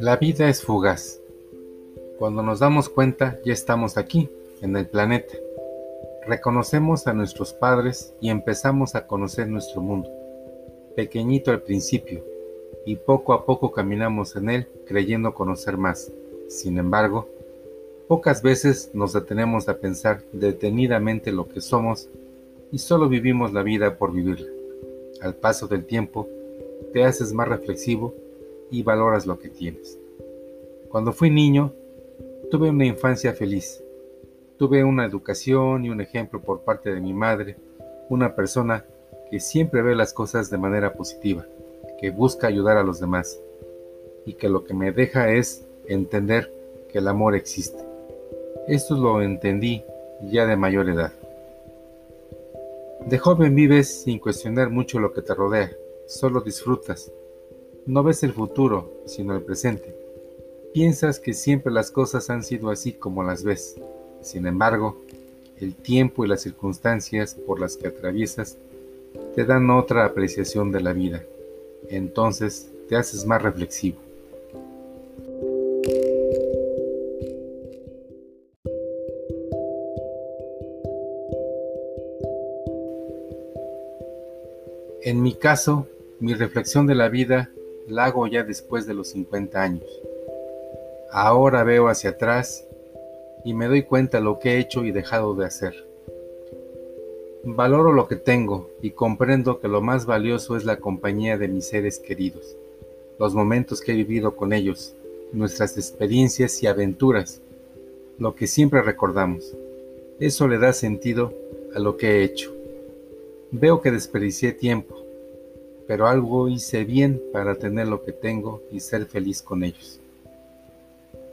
La vida es fugaz. Cuando nos damos cuenta ya estamos aquí, en el planeta. Reconocemos a nuestros padres y empezamos a conocer nuestro mundo. Pequeñito al principio, y poco a poco caminamos en él creyendo conocer más. Sin embargo, pocas veces nos detenemos a pensar detenidamente lo que somos y solo vivimos la vida por vivirla. Al paso del tiempo, te haces más reflexivo y valoras lo que tienes. Cuando fui niño, tuve una infancia feliz. Tuve una educación y un ejemplo por parte de mi madre, una persona que siempre ve las cosas de manera positiva, que busca ayudar a los demás y que lo que me deja es entender que el amor existe. Esto lo entendí ya de mayor edad. De joven vives sin cuestionar mucho lo que te rodea, solo disfrutas. No ves el futuro, sino el presente. Piensas que siempre las cosas han sido así como las ves. Sin embargo, el tiempo y las circunstancias por las que atraviesas te dan otra apreciación de la vida. Entonces te haces más reflexivo. En mi caso, mi reflexión de la vida la hago ya después de los 50 años. Ahora veo hacia atrás y me doy cuenta lo que he hecho y dejado de hacer. Valoro lo que tengo y comprendo que lo más valioso es la compañía de mis seres queridos, los momentos que he vivido con ellos, nuestras experiencias y aventuras, lo que siempre recordamos. Eso le da sentido a lo que he hecho. Veo que desperdicié tiempo, pero algo hice bien para tener lo que tengo y ser feliz con ellos.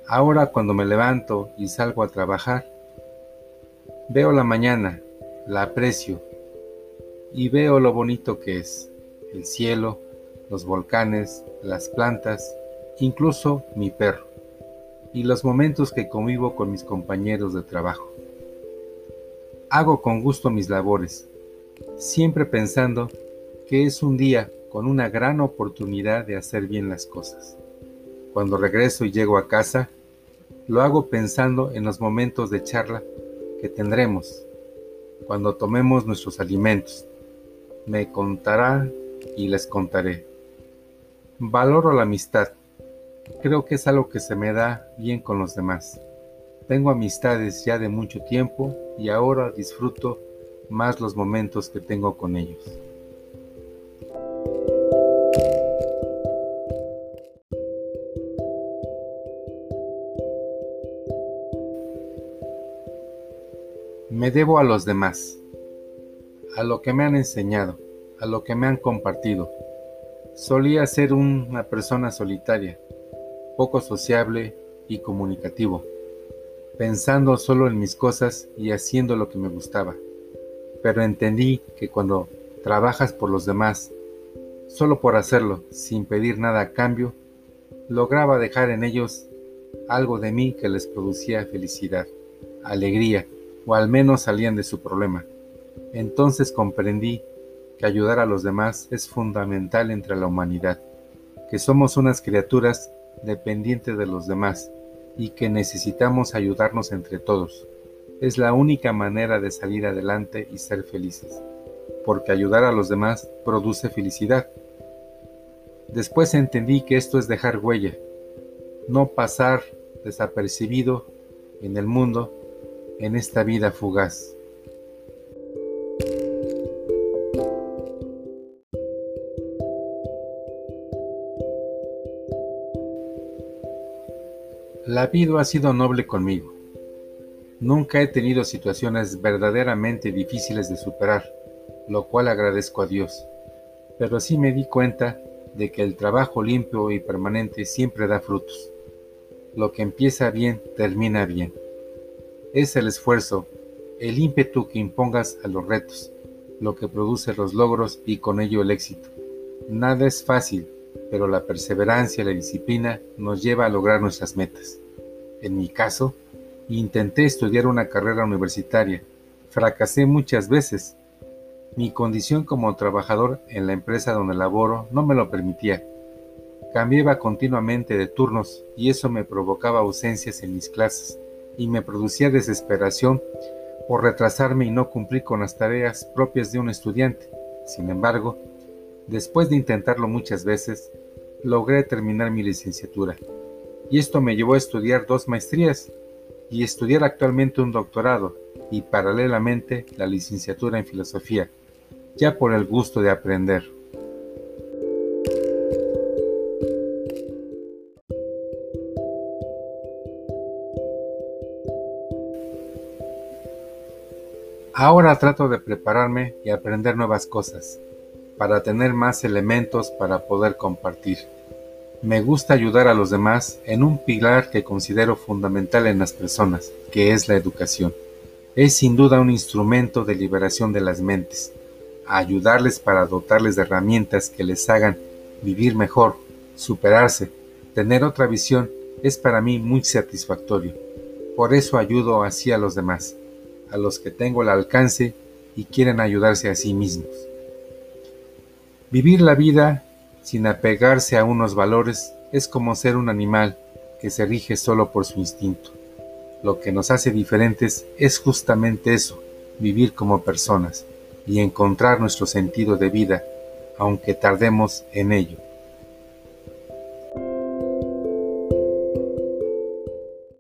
Ahora cuando me levanto y salgo a trabajar, veo la mañana, la aprecio y veo lo bonito que es, el cielo, los volcanes, las plantas, incluso mi perro, y los momentos que convivo con mis compañeros de trabajo. Hago con gusto mis labores, siempre pensando que es un día con una gran oportunidad de hacer bien las cosas. Cuando regreso y llego a casa, lo hago pensando en los momentos de charla que tendremos cuando tomemos nuestros alimentos. Me contará y les contaré. Valoro la amistad. Creo que es algo que se me da bien con los demás. Tengo amistades ya de mucho tiempo y ahora disfruto más los momentos que tengo con ellos. Me debo a los demás, a lo que me han enseñado, a lo que me han compartido. Solía ser una persona solitaria, poco sociable y comunicativo, pensando solo en mis cosas y haciendo lo que me gustaba pero entendí que cuando trabajas por los demás, solo por hacerlo, sin pedir nada a cambio, lograba dejar en ellos algo de mí que les producía felicidad, alegría, o al menos salían de su problema. Entonces comprendí que ayudar a los demás es fundamental entre la humanidad, que somos unas criaturas dependientes de los demás y que necesitamos ayudarnos entre todos. Es la única manera de salir adelante y ser felices, porque ayudar a los demás produce felicidad. Después entendí que esto es dejar huella, no pasar desapercibido en el mundo, en esta vida fugaz. La vida ha sido noble conmigo. Nunca he tenido situaciones verdaderamente difíciles de superar, lo cual agradezco a Dios. Pero sí me di cuenta de que el trabajo limpio y permanente siempre da frutos. Lo que empieza bien termina bien. Es el esfuerzo, el ímpetu que impongas a los retos, lo que produce los logros y con ello el éxito. Nada es fácil, pero la perseverancia y la disciplina nos lleva a lograr nuestras metas. En mi caso, Intenté estudiar una carrera universitaria. Fracasé muchas veces. Mi condición como trabajador en la empresa donde laboro no me lo permitía. Cambiaba continuamente de turnos y eso me provocaba ausencias en mis clases y me producía desesperación por retrasarme y no cumplir con las tareas propias de un estudiante. Sin embargo, después de intentarlo muchas veces, logré terminar mi licenciatura. Y esto me llevó a estudiar dos maestrías y estudiar actualmente un doctorado y paralelamente la licenciatura en filosofía, ya por el gusto de aprender. Ahora trato de prepararme y aprender nuevas cosas, para tener más elementos para poder compartir. Me gusta ayudar a los demás en un pilar que considero fundamental en las personas, que es la educación. Es sin duda un instrumento de liberación de las mentes, ayudarles para dotarles de herramientas que les hagan vivir mejor, superarse, tener otra visión, es para mí muy satisfactorio. Por eso ayudo así a los demás a los que tengo el alcance y quieren ayudarse a sí mismos. Vivir la vida sin apegarse a unos valores es como ser un animal que se rige solo por su instinto. Lo que nos hace diferentes es justamente eso, vivir como personas y encontrar nuestro sentido de vida, aunque tardemos en ello.